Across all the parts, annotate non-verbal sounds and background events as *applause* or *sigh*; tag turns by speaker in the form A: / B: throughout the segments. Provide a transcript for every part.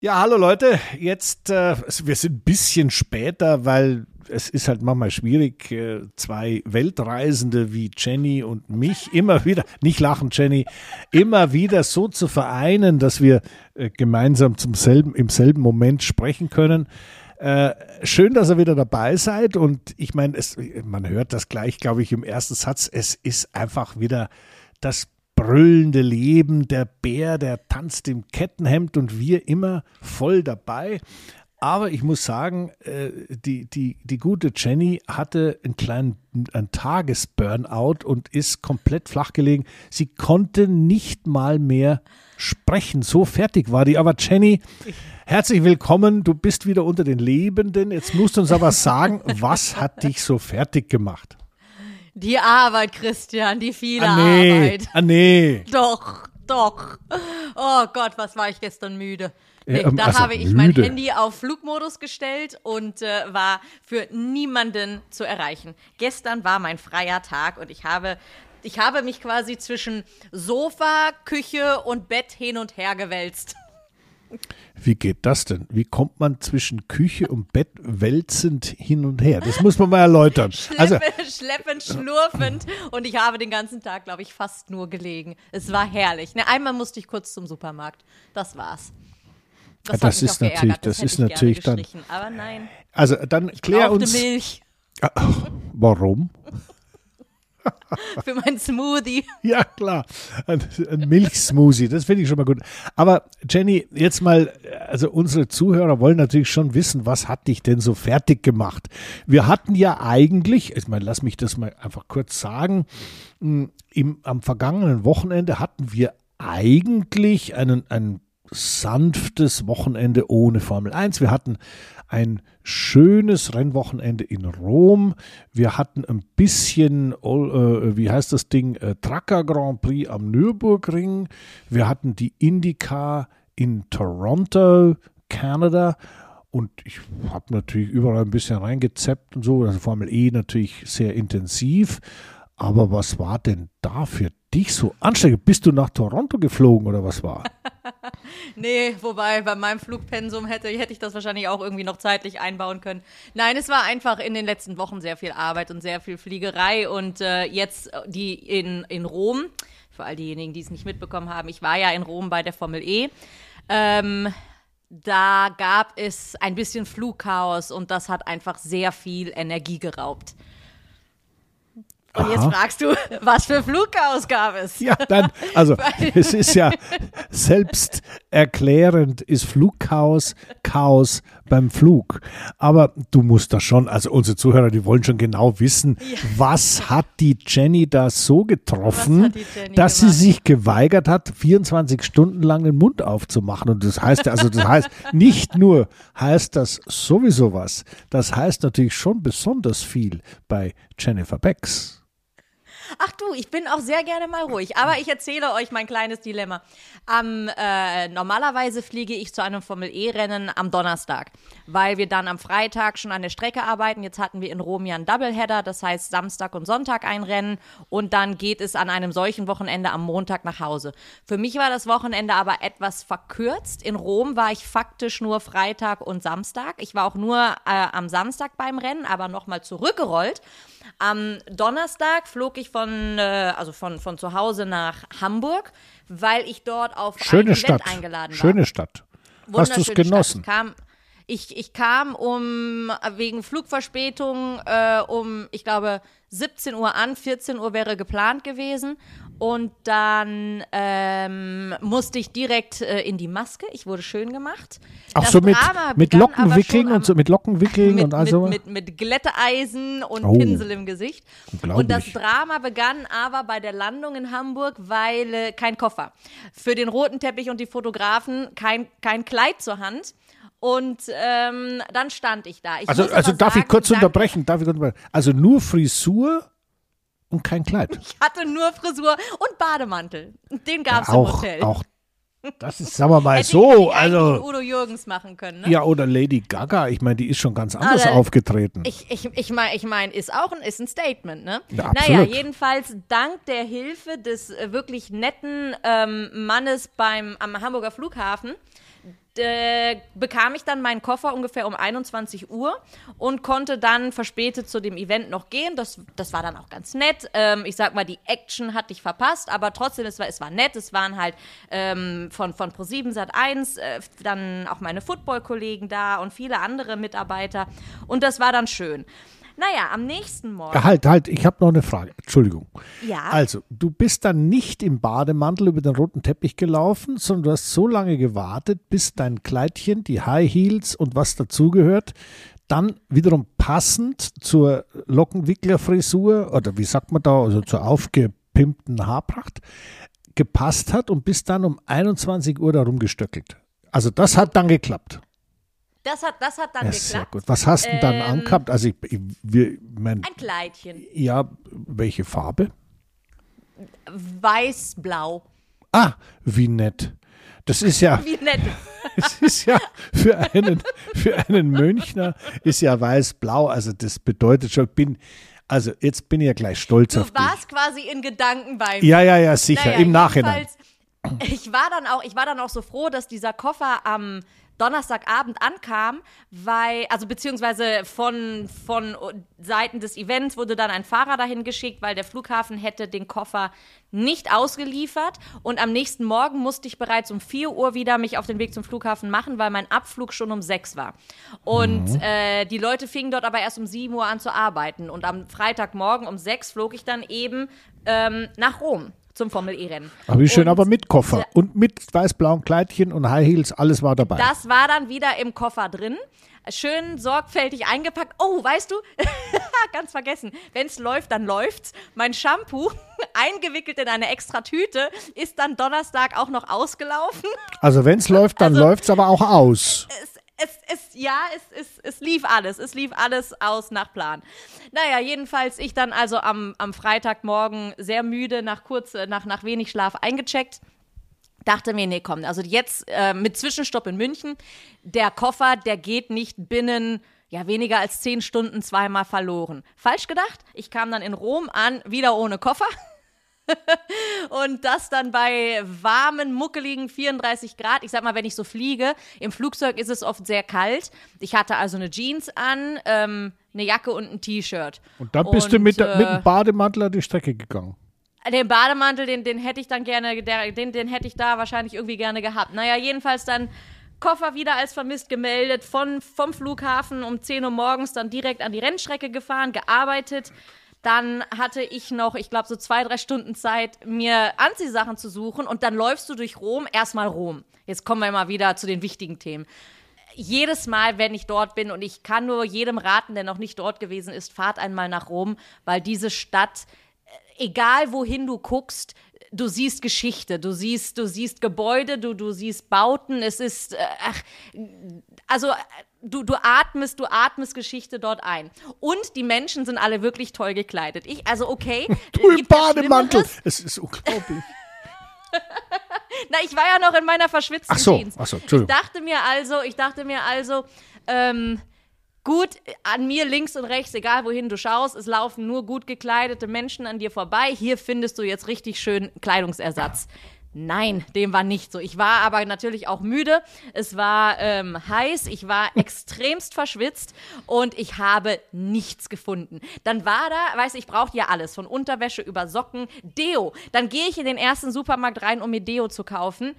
A: Ja, hallo Leute. Jetzt, äh, wir sind ein bisschen später, weil es ist halt manchmal schwierig, äh, zwei Weltreisende wie Jenny und mich immer wieder, nicht lachen Jenny, immer wieder so zu vereinen, dass wir äh, gemeinsam zum selben, im selben Moment sprechen können. Äh, schön, dass ihr wieder dabei seid und ich meine, man hört das gleich, glaube ich, im ersten Satz. Es ist einfach wieder das brüllende Leben, der Bär, der tanzt im Kettenhemd und wir immer voll dabei. Aber ich muss sagen, äh, die, die, die gute Jenny hatte einen kleinen einen Tagesburnout und ist komplett flach gelegen. Sie konnte nicht mal mehr sprechen. So fertig war die. Aber Jenny, herzlich willkommen. Du bist wieder unter den Lebenden. Jetzt musst du uns aber sagen, was hat dich so fertig gemacht?
B: Die Arbeit, Christian, die viele
A: ah, nee.
B: Arbeit.
A: Ah, nee.
B: Doch, doch. Oh Gott, was war ich gestern müde. Nee,
A: ähm,
B: da
A: also
B: habe ich
A: müde.
B: mein Handy auf Flugmodus gestellt und äh, war für niemanden zu erreichen. Gestern war mein freier Tag und ich habe ich habe mich quasi zwischen Sofa, Küche und Bett hin und her gewälzt.
A: Wie geht das denn? Wie kommt man zwischen Küche und Bett wälzend hin und her? Das muss man mal erläutern.
B: Schleppend, *laughs*
A: Also,
B: schleppend, schlurfend und ich habe den ganzen Tag, glaube ich, fast nur gelegen. Es war herrlich. Ne, einmal musste ich kurz zum Supermarkt. Das war's. Das,
A: Das ist natürlich- das
B: hätte
A: ist
B: ich
A: natürlich dann-.
B: Aber nein,
A: also dann klär
B: brauchte
A: uns.
B: Milch
A: Ah, Warum? *laughs*
B: für meinen Smoothie.
A: Ja, klar. Ein, ein Milchsmoothie, das finde ich schon mal gut. Aber Jenny, jetzt mal, also unsere Zuhörer wollen natürlich schon wissen, was hat dich denn so fertig gemacht? Wir hatten ja eigentlich, ich meine, lass mich das mal einfach kurz sagen, mh, im, am vergangenen Wochenende hatten wir eigentlich einen, ein sanftes Wochenende ohne Formel 1. Wir hatten ein schönes Rennwochenende in Rom. Wir hatten ein bisschen, äh, wie heißt das Ding, äh, Tracker Grand Prix am Nürburgring. Wir hatten die IndyCar in Toronto, Kanada. Und ich habe natürlich überall ein bisschen reingezappt und so. Also Formel E natürlich sehr intensiv. Aber was war denn da für dich so anstrengend? Bist du nach Toronto geflogen oder was war? *laughs*
B: Nee, wobei bei meinem Flugpensum hätte, hätte ich das wahrscheinlich auch irgendwie noch zeitlich einbauen können. Nein, es war einfach in den letzten Wochen sehr viel Arbeit und sehr viel Fliegerei und äh, jetzt äh, die in, in Rom, für all diejenigen, die es nicht mitbekommen haben, ich war ja in Rom bei der Formel E. Ähm, da gab es ein bisschen Flugchaos und das hat einfach sehr viel Energie geraubt. Und jetzt fragst du, was für Flugchaos gab es?
A: Ja, dann, also *laughs* es ist ja selbsterklärend, ist Flugchaos Chaos beim Flug. Aber du musst das schon, also unsere Zuhörer, die wollen schon genau wissen, was hat die Jenny da so getroffen, dass
B: gemacht?
A: sie sich geweigert hat, 24 Stunden lang den Mund aufzumachen. Und das heißt, ja- also das heißt, nicht nur heißt das sowieso was, das heißt natürlich schon besonders viel bei Jennifer Becks.
B: Ach du, ich bin auch sehr gerne mal ruhig, aber ich erzähle euch mein kleines Dilemma. Am, äh, normalerweise fliege ich zu einem Formel-E-Rennen am Donnerstag, weil wir dann am Freitag schon an der Strecke arbeiten. Jetzt hatten wir in Rom ja einen Doubleheader, das heißt Samstag und Sonntag ein Rennen und dann geht es an einem solchen Wochenende am Montag nach Hause. Für mich war das Wochenende aber etwas verkürzt. In Rom war ich faktisch nur Freitag und Samstag. Ich war auch nur äh, am Samstag beim Rennen, aber nochmal zurückgerollt. Am Donnerstag flog ich von, äh, also von, von zu Hause nach Hamburg, weil ich dort auf ein
A: Schöne
B: Event
A: Stadt.
B: eingeladen war.
A: Schöne Stadt. Hast du es genossen?
B: Ich, ich kam um wegen Flugverspätung äh, um, ich glaube, 17 Uhr an, 14 Uhr wäre geplant gewesen. Und dann ähm, musste ich direkt äh, in die Maske. Ich wurde schön gemacht.
A: Auch
B: Das
A: so mit, mit Lockenwickeln und so mit Lockenwickeln *laughs*
B: mit,
A: und also.
B: mit, mit, mit Glätteisen und
A: Oh.
B: Pinsel im Gesicht. Und das Drama begann aber bei der Landung in Hamburg, weil äh, kein Koffer. Für den roten Teppich und die Fotografen kein, kein Kleid zur Hand. Und ähm, dann stand ich da. Ich
A: also, also darf ich
B: sagen,
A: kurz
B: danke-
A: unterbrechen? Darf ich kurz unterbrechen? Also nur Frisur und kein Kleid.
B: Ich hatte nur Frisur und Bademantel. Den gab es im
A: auch,
B: Hotel.
A: auch. Das ist, sagen wir mal
B: Hätte
A: so, also.
B: Udo Jürgens machen können, ne?
A: Ja, oder Lady Gaga. Ich meine, die ist schon ganz anders
B: Aber
A: aufgetreten.
B: Ich, ich, ich meine, ich mein, ist auch ein, ist ein Statement, ne?
A: Ja,
B: naja, jedenfalls dank der Hilfe des äh, wirklich netten ähm, Mannes beim, am Hamburger Flughafen, äh, bekam ich dann meinen Koffer ungefähr um 21 Uhr und konnte dann verspätet zu dem Event noch gehen. Das, das war dann auch ganz nett. Ähm, ich sag mal, die Action hatte ich verpasst, aber trotzdem, es war, es war nett. Es waren halt ähm, von, von Pro7 Sat 1 äh, dann auch meine Football-Kollegen da und viele andere Mitarbeiter. Und das war dann schön. Naja, am nächsten Morgen.
A: Halt, halt, ich habe noch eine Frage. Entschuldigung.
B: Ja.
A: Also, du bist dann nicht im Bademantel über den roten Teppich gelaufen, sondern du hast so lange gewartet, bis dein Kleidchen, die High Heels und was dazugehört, dann wiederum passend zur Lockenwicklerfrisur oder wie sagt man da, also zur aufgepimpten Haarpracht gepasst hat und bist dann um 21 Uhr da rumgestöckelt. Also das hat dann geklappt.
B: Das hat, das hat dann
A: Ja,
B: geklappt.
A: sehr gut. Was hast du denn dann
B: Ähm,
A: angehabt? Also ich, ich wir, mein,
B: Ein Kleidchen.
A: ja, welche Farbe?
B: Weiß-blau.
A: Ah, wie nett. Das ist ja, *laughs*
B: Wie nett. *laughs*
A: das ist ja für einen, für einen Münchner ist ja weiß-blau. Also das bedeutet schon, ich bin, also jetzt bin ich ja gleich stolz
B: Du
A: auf dich.
B: warst quasi in Gedanken bei mir.
A: Ja, ja, ja, sicher,
B: Naja,
A: im Nachhinein.
B: Ich war dann auch, ich war dann auch so froh, dass dieser Koffer am Donnerstagabend ankam, weil, also beziehungsweise von, von Seiten des Events wurde dann ein Fahrer dahin geschickt, weil der Flughafen hätte den Koffer nicht ausgeliefert. Und am nächsten Morgen musste ich bereits um 4 Uhr wieder mich auf den Weg zum Flughafen machen, weil mein Abflug schon um 6 war. Und äh, die Leute fingen dort aber erst um 7 Uhr an zu arbeiten. Und am Freitagmorgen um 6 flog ich dann eben ähm, nach Rom zum Formel-E-Rennen.
A: Aber wie schön,
B: Und
A: aber mit Koffer und mit weiß-blauen Kleidchen und High Heels, alles war dabei.
B: Das war dann wieder im Koffer drin. Schön sorgfältig eingepackt. Oh, weißt du, *laughs* ganz vergessen, wenn es läuft, dann läuft's. Mein Shampoo, *laughs* eingewickelt in eine extra Tüte, ist dann Donnerstag auch noch ausgelaufen.
A: also wenn es *laughs* läuft, dann
B: Also-
A: läuft's aber auch aus.
B: Es, es, es, ja, es, es, es lief alles. Es lief alles aus nach Plan. Naja, jedenfalls ich dann also am, am Freitagmorgen sehr müde, nach kurz, äh, nach, nach wenig Schlaf eingecheckt. Dachte mir, nee, komm, also jetzt äh, mit Zwischenstopp in München, der Koffer, der geht nicht binnen ja weniger als zehn Stunden zweimal verloren. Falsch gedacht. Ich kam dann in Rom an, wieder ohne Koffer. *laughs* *laughs* Und das dann bei warmen, muckeligen 34 Grad. Ich sag mal, wenn ich so fliege, im Flugzeug ist es oft sehr kalt. Ich hatte also eine Jeans an, ähm, eine Jacke und ein T-Shirt.
A: Und dann bist du mit,
B: äh,
A: mit dem Bademantel an die Strecke gegangen.
B: den Bademantel, den, den hätte ich dann gerne, der, den, den hätte ich da wahrscheinlich irgendwie gerne gehabt. Naja, jedenfalls dann Koffer wieder als vermisst gemeldet, von, vom Flughafen um 10 Uhr morgens dann direkt an die Rennstrecke gefahren, gearbeitet. Dann hatte ich noch, ich glaube, so zwei, drei Stunden Zeit, mir Anziehsachen zu suchen. Und dann läufst du durch Rom, erstmal Rom. Jetzt kommen wir mal wieder zu den wichtigen Themen. Jedes Mal, wenn ich dort bin, und ich kann nur jedem raten, der noch nicht dort gewesen ist, fahrt einmal nach Rom, weil diese Stadt, äh, egal wohin du guckst, du siehst Geschichte, du siehst, du siehst Gebäude, du, du siehst Bauten, es ist, äh, ach, also äh, du, du atmest, du atmest Geschichte dort ein. Und die Menschen sind alle wirklich toll gekleidet. Ich, also okay.
A: Du im
B: ja
A: Bademantel. Es ist unglaublich. *laughs*
B: Na, ich war ja noch in meiner verschwitzten
A: Ach so,
B: Jeans.
A: ach so,
B: ich
A: Entschuldigung.
B: dachte mir also, ich dachte mir also, ähm, gut, an mir links und rechts, egal wohin du schaust, es laufen nur gut gekleidete Menschen an dir vorbei. Hier findest du jetzt richtig schön Kleidungsersatz. Nein, dem war nicht so. Ich war aber natürlich auch müde. Es war ähm, heiß, ich war extremst verschwitzt und ich habe nichts gefunden. Dann war da, weißt du, ich brauchte ja alles, von Unterwäsche über Socken, Deo. Dann gehe ich in den ersten Supermarkt rein, um mir Deo zu kaufen.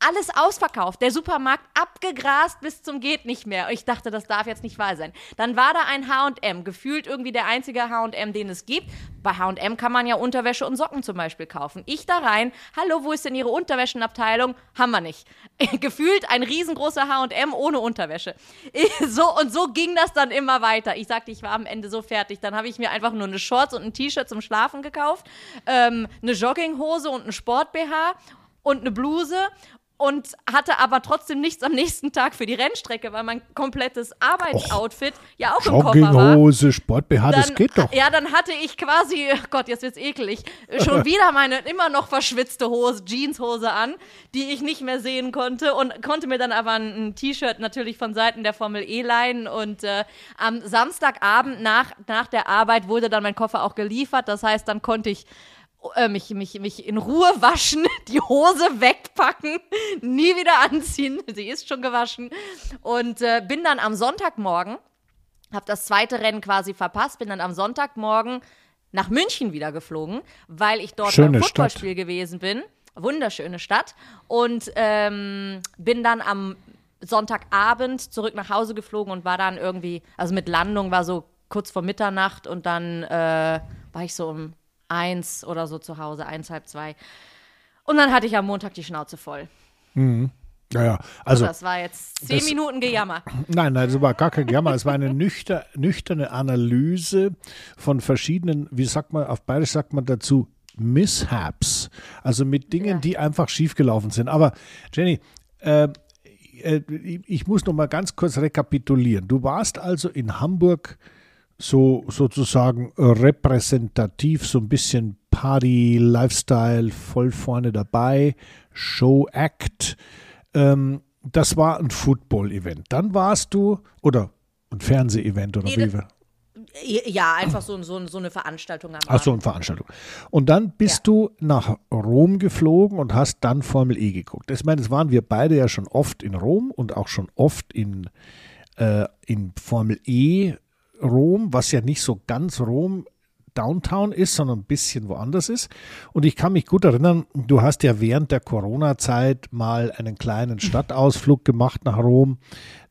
B: Alles ausverkauft. Der Supermarkt abgegrast bis zum geht nicht mehr. Ich dachte, das darf jetzt nicht wahr sein. Dann war da ein H&M, gefühlt irgendwie der einzige H&M, den es gibt. Bei H&M kann man ja Unterwäsche und Socken zum Beispiel kaufen. Ich da rein, hallo, wo ist denn Ihre Unterwäschenabteilung? Haben wir nicht. *laughs* gefühlt ein riesengroßer H&M ohne Unterwäsche. *laughs* so und so ging das dann immer weiter. Ich sagte, ich war am Ende so fertig. Dann habe ich mir einfach nur eine Shorts und ein T-Shirt zum Schlafen gekauft, ähm, eine Jogginghose und ein Sport-BH und eine Bluse und hatte aber trotzdem nichts am nächsten Tag für die Rennstrecke, weil mein komplettes Arbeitsoutfit ja auch im Koffer war.
A: Jogginghose, Sport-BH, das
B: Dann-
A: geht doch.
B: Ja, dann hatte ich quasi, oh Gott, jetzt wird's eklig, schon *laughs* wieder meine immer noch verschwitzte Hose, Jeanshose an, die ich nicht mehr sehen konnte und konnte mir dann aber ein, ein T-Shirt natürlich von Seiten der Formel E leihen und äh, am Samstagabend nach, nach der Arbeit wurde dann mein Koffer auch geliefert, das heißt, dann konnte ich äh, mich, mich, mich in Ruhe waschen, *laughs* die Hose wegpacken, nie wieder anziehen. *laughs* Sie ist schon gewaschen. Und äh, bin dann am Sonntagmorgen, habe das zweite Rennen quasi verpasst, bin dann am Sonntagmorgen nach München wieder geflogen, weil ich dort
A: Schöne
B: beim Footballspiel gewesen bin. Wunderschöne Stadt. Und ähm, bin dann am Sonntagabend zurück nach Hause geflogen und war dann irgendwie, also mit Landung war so kurz vor Mitternacht und dann äh, war ich so um eins oder so zu Hause, eins, halb zwei. Und dann hatte ich am Montag die Schnauze voll.
A: Naja, also.
B: das war jetzt zehn
A: das-
B: Minuten Gejammer.
A: Nein, nein, das war gar kein Jammer. Es war eine nüchter, nüchterne Analyse von verschiedenen, wie sagt man, auf Bayerisch sagt man dazu, Mishaps. Also mit Dingen,
B: Ja.
A: die einfach schiefgelaufen sind. Aber Jenny, äh, äh, ich muss noch mal ganz kurz rekapitulieren. Du warst also in Hamburg so sozusagen repräsentativ, so ein bisschen Party, Lifestyle, voll vorne dabei, Show Act. Ähm, das war ein Football-Event. Dann warst du, oder ein Fernseh-Event oder
B: Nee,
A: wie
B: das-
A: wir.
B: Ja, einfach so, so, so eine Veranstaltung
A: Ach so, eine Veranstaltung. Und dann bist
B: Ja.
A: du nach Rom geflogen und hast dann Formel E geguckt. Ich meine, das waren wir beide ja schon oft in Rom und auch schon oft in, äh, in Formel E Rom, was ja nicht so ganz Rom Downtown ist, sondern ein bisschen woanders ist. Und ich kann mich gut erinnern, du hast ja während der Corona-Zeit mal einen kleinen *laughs* Stadtausflug gemacht nach Rom.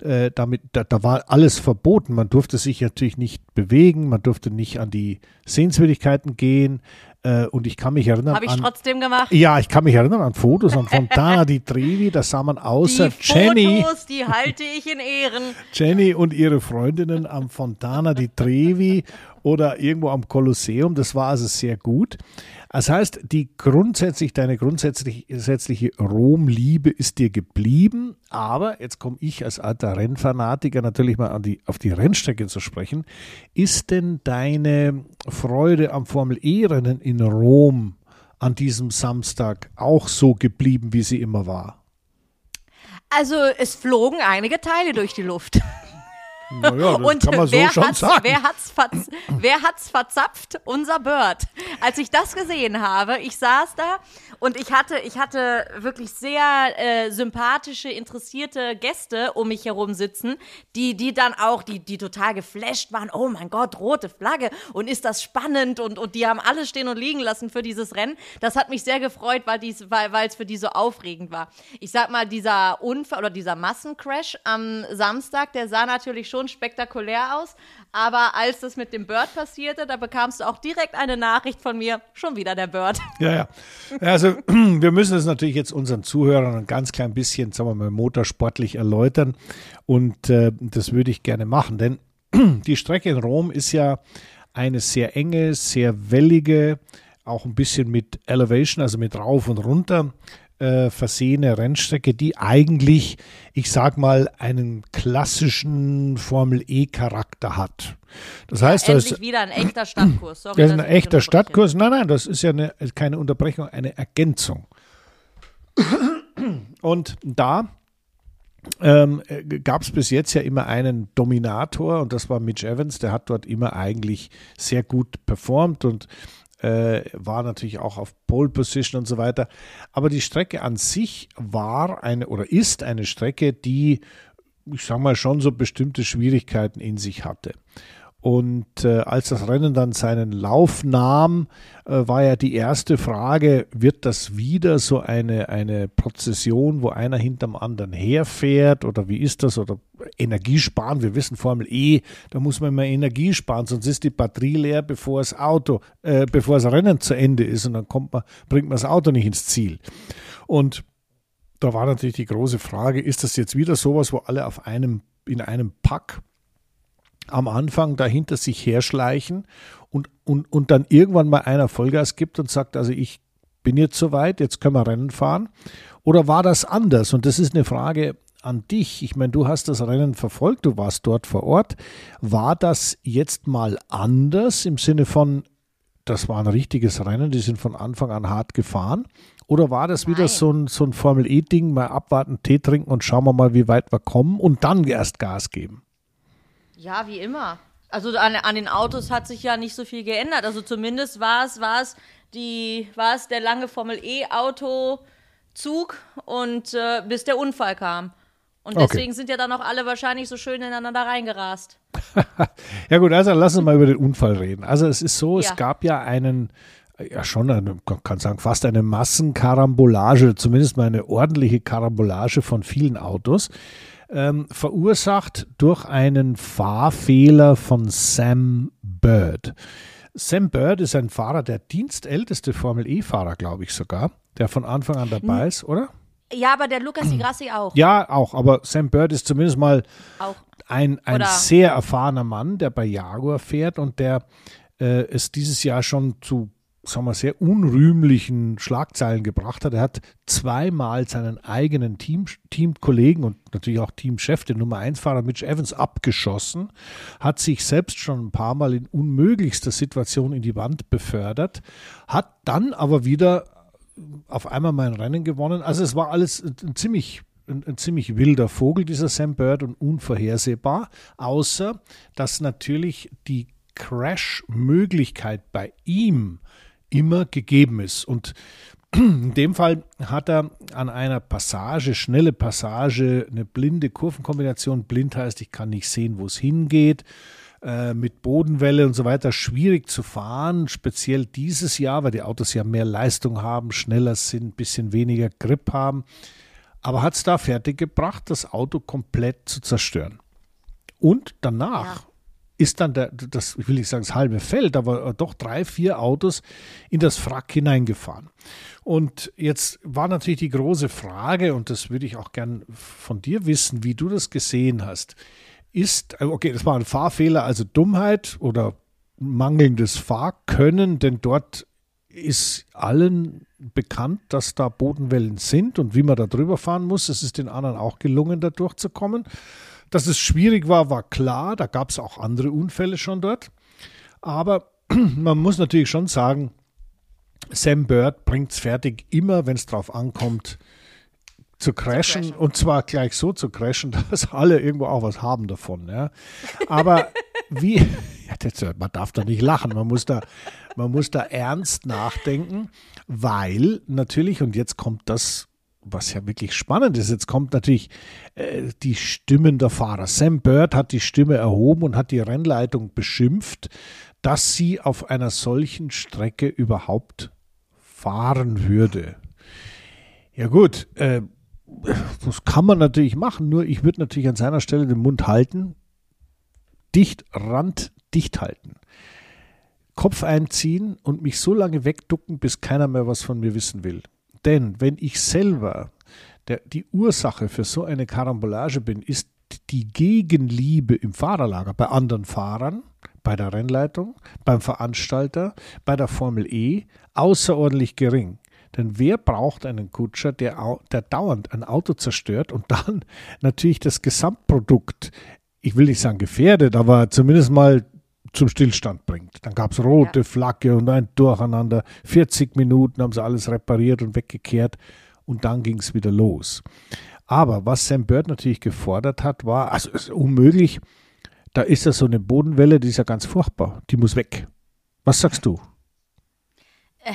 A: Äh, damit, da, da war alles verboten. Man durfte sich natürlich nicht bewegen, man durfte nicht an die Sehenswürdigkeiten gehen. Äh, und ich kann mich erinnern
B: Habe ich
A: an.
B: trotzdem gemacht.
A: Ja, ich kann mich erinnern an Fotos an Fontana di *laughs* Trevi, da sah man außer
B: die
A: Jenny.
B: Fotos, die halte ich in Ehren. *laughs*
A: Jenny und ihre Freundinnen am Fontana di Trevi oder irgendwo am Kolosseum. Das war also sehr gut. Das heißt, die grundsätzlich, deine grundsätzlich- grundsätzliche Rom-Liebe ist dir geblieben. Aber jetzt komme ich als alter Rennfanatiker natürlich mal die, auf die Rennstrecke zu sprechen. Ist denn deine Freude am Formel-E-Rennen in Rom an diesem Samstag auch so geblieben, wie sie immer war?
B: Also es flogen einige Teile durch die Luft.
A: Naja, das
B: Und
A: kann man so
B: wer,
A: schon
B: hat's,
A: sagen.
B: wer hat's verz wer hat's verzapft? Unser Bird. Als ich das gesehen habe, ich saß da und ich hatte, ich hatte wirklich sehr äh, sympathische, interessierte Gäste um mich herum sitzen, die, die dann auch, die, die total geflasht waren. Oh mein Gott, rote Flagge und ist das spannend und, und die haben alles stehen und liegen lassen für dieses Rennen. Das hat mich sehr gefreut, weil dies, weil, es für die so aufregend war. Ich sag mal, dieser Unfall oder dieser Massencrash am Samstag, der sah natürlich schon spektakulär aus. Aber als das mit dem Bird passierte, da bekamst du auch direkt eine Nachricht von mir, schon wieder der Bird. *laughs*
A: Ja, ja. Also *clears throat* wir müssen es natürlich jetzt unseren Zuhörern ein ganz klein bisschen, sagen wir mal, motorsportlich erläutern. Und äh, das würde ich gerne machen, denn *clears throat* die Strecke in Rom ist ja eine sehr enge, sehr wellige, auch ein bisschen mit Elevation, also mit rauf und runter äh, versehene Rennstrecke, die eigentlich, ich sag mal, einen klassischen Formel E-Charakter hat. Das heißt, da ist,
B: Endlich wieder ein echter Stadtkurs. Sorry,
A: das ist ein echter. Stadtkurs. Nein, nein, das ist ja eine, keine Unterbrechung, eine Ergänzung. Und da ähm, gab es bis jetzt ja immer einen Dominator und das war Mitch Evans. Der hat dort immer eigentlich sehr gut performt und äh, war natürlich auch auf Pole Position und so weiter. Aber die Strecke an sich war eine oder ist eine Strecke, die, ich sag mal, schon so bestimmte Schwierigkeiten in sich hatte. Und äh, als das Rennen dann seinen Lauf nahm, äh, war ja die erste Frage, wird das wieder so eine, eine Prozession, wo einer hinterm anderen herfährt oder wie ist das? Oder Energie sparen, wir wissen Formel E, da muss man immer Energie sparen, sonst ist die Batterie leer, bevor das Auto, äh, bevor das Rennen zu Ende ist und dann kommt man, bringt man das Auto nicht ins Ziel. Und da war natürlich die große Frage, ist das jetzt wieder sowas, wo alle auf einem, in einem Pack am Anfang dahinter sich herschleichen und, und, und dann irgendwann mal einer Vollgas gibt und sagt, also ich bin jetzt soweit, jetzt können wir Rennen fahren? Oder war das anders? Und das ist eine Frage an dich. Ich meine, du hast das Rennen verfolgt, du warst dort vor Ort. War das jetzt mal anders im Sinne von, das war ein richtiges Rennen, die sind von Anfang an hart gefahren? Oder war das wieder
B: Nein.
A: so ein, so ein Formel-E-Ding, mal abwarten, Tee trinken und schauen wir mal, wie weit wir kommen und dann erst Gas geben?
B: Ja, wie immer. Also an, an den Autos hat sich ja nicht so viel geändert. Also zumindest war es, war es die, war es der lange Formel E-Auto-Zug und äh, bis der Unfall kam. Und deswegen okay. sind ja dann auch alle wahrscheinlich so schön ineinander reingerast. *laughs*
A: ja gut, also lass uns mal über den Unfall reden. Also es ist so, ja. es gab ja einen, ja schon, eine, kann sagen, fast eine Massenkarambolage, zumindest mal eine ordentliche Karambolage von vielen Autos, ähm, verursacht durch einen Fahrfehler von Sam Bird. Sam Bird ist ein Fahrer, der dienstälteste Formel E-Fahrer, glaube ich sogar, der von Anfang an dabei ist, oder?
B: Ja, aber der Lukas Igrassi *clears throat* auch.
A: Ja, auch. Aber Sam Bird ist zumindest mal auch. ein, ein sehr erfahrener Mann, der bei Jaguar fährt und der äh, es dieses Jahr schon zu sagen wir, sehr unrühmlichen Schlagzeilen gebracht hat. Er hat zweimal seinen eigenen Team, Teamkollegen und natürlich auch Teamchef, den Nummer 1-Fahrer Mitch Evans, abgeschossen, hat sich selbst schon ein paar Mal in unmöglichster Situation in die Wand befördert, hat dann aber wieder auf einmal mein Rennen gewonnen. Also es war alles ein ziemlich ein, ein, ziemlich wilder Vogel, dieser Sam Bird, und unvorhersehbar, außer dass natürlich die Crash-Möglichkeit bei ihm immer gegeben ist. Und in dem Fall hat er an einer Passage, schnelle Passage, eine blinde Kurvenkombination. Blind heißt, ich kann nicht sehen, wo es hingeht äh, mit Bodenwelle und so weiter schwierig zu fahren, speziell dieses Jahr, weil die Autos ja mehr Leistung haben, schneller sind, ein bisschen weniger Grip haben. Aber hat es da fertiggebracht, das Auto komplett zu zerstören. Und danach ja. Ist dann der, das, ich will nicht sagen das halbe Feld, aber doch drei, vier Autos in das Wrack hineingefahren. Und jetzt war natürlich die große Frage, und das würde ich auch gern von dir wissen, wie du das gesehen hast ist, äh, okay, das war ein Fahrfehler, also Dummheit oder mangelndes Fahrkönnen, denn dort ist allen bekannt, dass da Bodenwellen sind und wie man da drüber fahren muss. Es ist den anderen auch gelungen, da durchzukommen. Dass es schwierig war, war klar. Da gab es auch andere Unfälle schon dort. Aber *clears throat* man muss natürlich schon sagen, Sam Bird bringt es fertig, immer wenn es drauf ankommt, zu crashen, zu crashen, und zwar gleich so zu crashen, *laughs* dass alle irgendwo auch was haben davon. Ja. Aber wie, *laughs* ja, das, man darf da nicht lachen, man muss da, man muss da ernst nachdenken, weil natürlich, und jetzt kommt das, was ja wirklich spannend ist, jetzt kommt natürlich äh, die Stimmen der Fahrer. Sam Bird hat die Stimme erhoben und hat die Rennleitung beschimpft, dass sie auf einer solchen Strecke überhaupt fahren würde. Ja gut, äh, das kann man natürlich machen, nur ich würde natürlich an seiner Stelle den Mund halten, dicht, randdicht halten, Kopf einziehen und mich so lange wegducken, bis keiner mehr was von mir wissen will. Denn wenn ich selber der, die Ursache für so eine Karambolage bin, ist die Gegenliebe im Fahrerlager bei anderen Fahrern, bei der Rennleitung, beim Veranstalter, bei der Formel E außerordentlich gering. Denn wer braucht einen Kutscher, der, der dauernd ein Auto zerstört und dann *laughs* natürlich das Gesamtprodukt, ich will nicht sagen gefährdet, aber zumindest mal zum Stillstand bringt. Dann gab es rote ja. Flagge und ein Durcheinander. 40 Minuten haben sie alles repariert und weggekehrt und dann ging es wieder los. Aber was Sam Bird natürlich gefordert hat, war, also es ist unmöglich, da ist ja so eine Bodenwelle, die ist ja ganz furchtbar, die muss weg. Was sagst du?
B: Äh,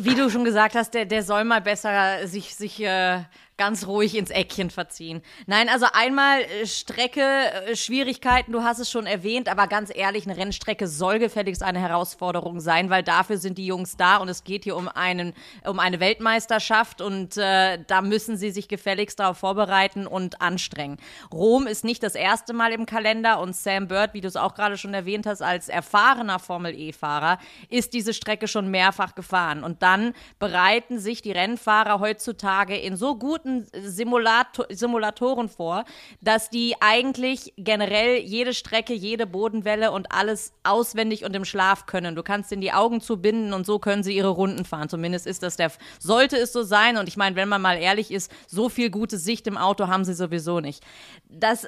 B: wie du schon gesagt hast, der, der soll mal besser sich, sich äh, ganz ruhig ins Eckchen verziehen. Nein, also einmal äh, Strecke, äh, Schwierigkeiten, du hast es schon erwähnt, aber ganz ehrlich, eine Rennstrecke soll gefälligst eine Herausforderung sein, weil dafür sind die Jungs da und es geht hier um einen, um eine Weltmeisterschaft und äh, da müssen sie sich gefälligst darauf vorbereiten und anstrengen. Rom ist nicht das erste Mal im Kalender und Sam Bird, wie du es auch gerade schon erwähnt hast, als erfahrener Formel E-Fahrer, ist diese Strecke schon mehrfach gefahren und dann bereiten sich die Rennfahrer heutzutage in so guten guten Simulator Simulatoren vor, dass die eigentlich generell jede Strecke, jede Bodenwelle und alles auswendig und im Schlaf können. Du kannst in die Augen zubinden und so können sie ihre Runden fahren. Zumindest ist das der, sollte es so sein. Und ich meine, wenn man mal ehrlich ist, so viel gute Sicht im Auto haben sie sowieso nicht. Das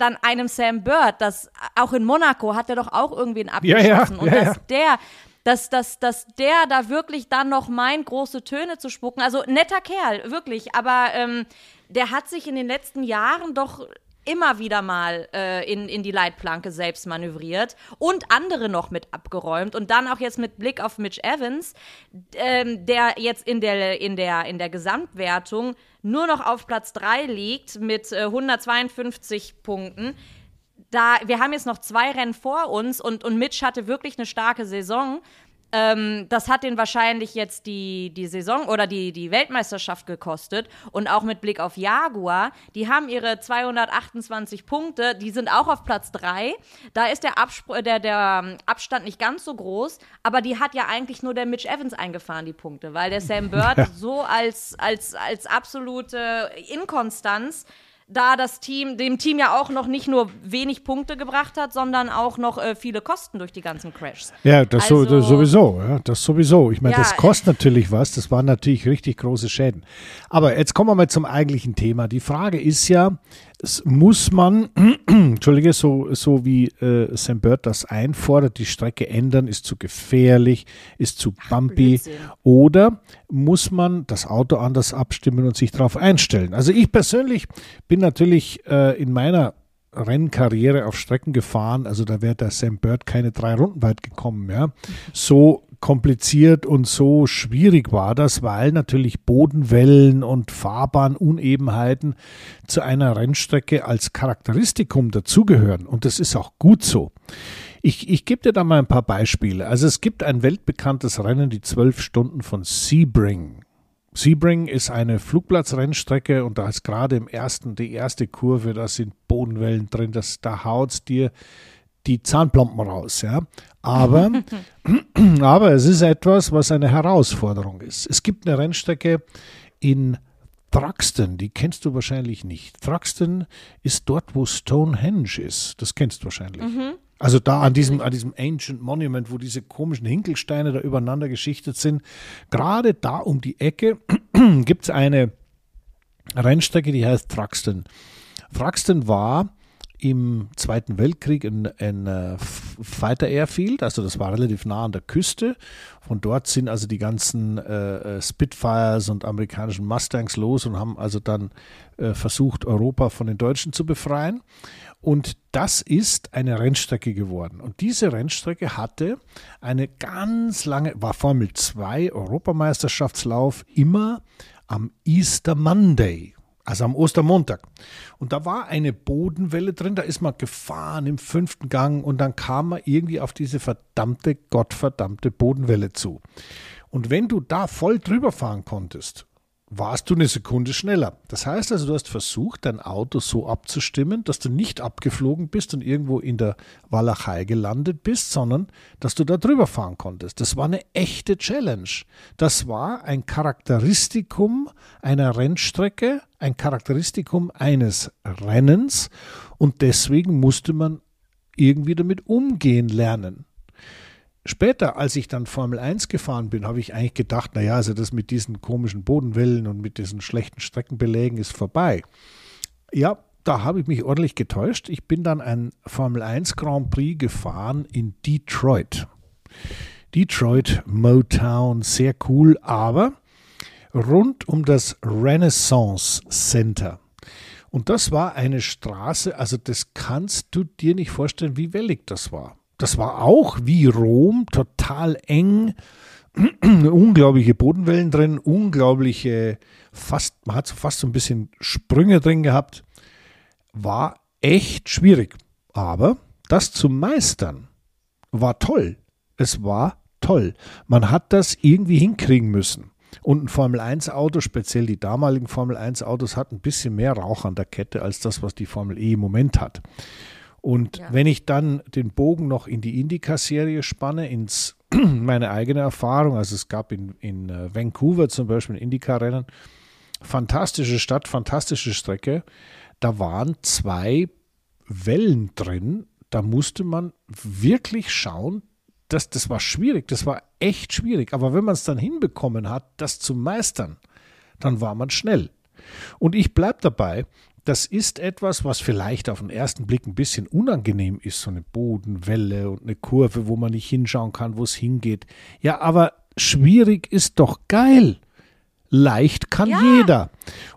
B: dann einem Sam Bird, das auch in Monaco hat er doch auch irgendwen abgeschossen ja, ja, und ja, dass der dass, dass, dass der da wirklich dann noch meint, große Töne zu spucken. Also netter Kerl, wirklich. Aber ähm, der hat sich in den letzten Jahren doch immer wieder mal äh, in, in die Leitplanke selbst manövriert und andere noch mit abgeräumt. Und dann auch jetzt mit Blick auf Mitch Evans, ähm, der jetzt in der, in, der, in der Gesamtwertung nur noch auf Platz 3 liegt mit äh, 152 Punkten da, wir haben jetzt noch zwei Rennen vor uns und, und Mitch hatte wirklich eine starke Saison. Ähm, das hat den wahrscheinlich jetzt die, die Saison oder die, die Weltmeisterschaft gekostet. Und auch mit Blick auf Jaguar, die haben ihre 228 Punkte, die sind auch auf Platz 3. Da ist der, Abspr der, der ähm, Abstand nicht ganz so groß, aber die hat ja eigentlich nur der Mitch Evans eingefahren, die Punkte, weil der Sam Bird *laughs* ja. so als, als, als absolute Inkonstanz da das Team, dem Team ja auch noch nicht nur wenig Punkte gebracht hat, sondern auch noch äh, viele Kosten durch die ganzen Crashs.
A: Ja, das, also, so, das sowieso, ja, das sowieso. Ich meine, ja, das kostet natürlich was, das waren natürlich richtig große Schäden. Aber jetzt kommen wir mal zum eigentlichen Thema. Die Frage ist ja, muss man, *clears throat* Entschuldige, so, so wie äh, Sam Bird das einfordert, die Strecke ändern, ist zu gefährlich, ist zu bumpy. Ach, oder muss man das Auto anders abstimmen und sich darauf einstellen? Also ich persönlich bin natürlich äh, in meiner Rennkarriere auf Strecken gefahren, also da wäre der Sam Bird keine drei Runden weit gekommen, ja. So kompliziert und so schwierig war das, weil natürlich Bodenwellen und Fahrbahnunebenheiten zu einer Rennstrecke als Charakteristikum dazugehören. Und das ist auch gut so. Ich, ich gebe dir da mal ein paar Beispiele. Also es gibt ein weltbekanntes Rennen, die zwölf Stunden von Sebring. Sebring ist eine Flugplatzrennstrecke und da ist gerade im ersten, die erste Kurve, da sind Bodenwellen drin, das, da haut es dir die Zahnplomben raus, ja. Aber, *laughs* aber es ist etwas, was eine Herausforderung ist. Es gibt eine Rennstrecke in Thruxton, die kennst du wahrscheinlich nicht. Thruxton ist dort, wo Stonehenge ist. Das kennst du wahrscheinlich. Mhm. Also da an diesem, an diesem Ancient Monument, wo diese komischen Hinkelsteine da übereinander geschichtet sind. Gerade da um die Ecke *clears throat* gibt es eine Rennstrecke, die heißt Thruxton. Thruxton war im Zweiten Weltkrieg ein, ein uh, Fighter Airfield, also das war relativ nah an der Küste. Von dort sind also die ganzen äh, Spitfires und amerikanischen Mustangs los und haben also dann äh, versucht, Europa von den Deutschen zu befreien. Und das ist eine Rennstrecke geworden. Und diese Rennstrecke hatte eine ganz lange, war Formel 2 Europameisterschaftslauf immer am Easter Monday also am Ostermontag. Und da war eine Bodenwelle drin, da ist man gefahren im fünften Gang und dann kam man irgendwie auf diese verdammte, gottverdammte Bodenwelle zu. Und wenn du da voll drüber fahren konntest warst du eine Sekunde schneller. Das heißt also, du hast versucht, dein Auto so abzustimmen, dass du nicht abgeflogen bist und irgendwo in der Walachei gelandet bist, sondern dass du da drüber fahren konntest. Das war eine echte Challenge. Das war ein Charakteristikum einer Rennstrecke, ein Charakteristikum eines Rennens und deswegen musste man irgendwie damit umgehen lernen. Später, als ich dann Formel 1 gefahren bin, habe ich eigentlich gedacht, naja, also das mit diesen komischen Bodenwellen und mit diesen schlechten Streckenbelägen ist vorbei. Ja, da habe ich mich ordentlich getäuscht. Ich bin dann ein Formel 1 Grand Prix gefahren in Detroit. Detroit, Motown, sehr cool, aber rund um das Renaissance Center. Und das war eine Straße, also das kannst du dir nicht vorstellen, wie wellig das war das war auch wie Rom, total eng, *clears throat* unglaubliche Bodenwellen drin, unglaubliche, fast, man hat so fast so ein bisschen Sprünge drin gehabt. War echt schwierig. Aber das zu meistern war toll. Es war toll. Man hat das irgendwie hinkriegen müssen. Und ein Formel 1 Auto, speziell die damaligen Formel 1 Autos, hat ein bisschen mehr Rauch an der Kette als das, was die Formel E im Moment hat. Und ja. wenn ich dann den Bogen noch in die Indica-Serie spanne, ins *clears throat* meine eigene Erfahrung, also es gab in, in äh, Vancouver zum Beispiel ein Indica-Rennen, fantastische Stadt, fantastische Strecke, da waren zwei Wellen drin, da musste man wirklich schauen, das, das war schwierig, das war echt schwierig, aber wenn man es dann hinbekommen hat, das zu meistern, dann war man schnell. Und ich bleibe dabei, das ist etwas, was vielleicht auf den ersten Blick ein bisschen unangenehm ist, so eine Bodenwelle und eine Kurve, wo man nicht hinschauen kann, wo es hingeht. Ja, aber schwierig ist doch geil. leicht kann
B: Ja.
A: jeder.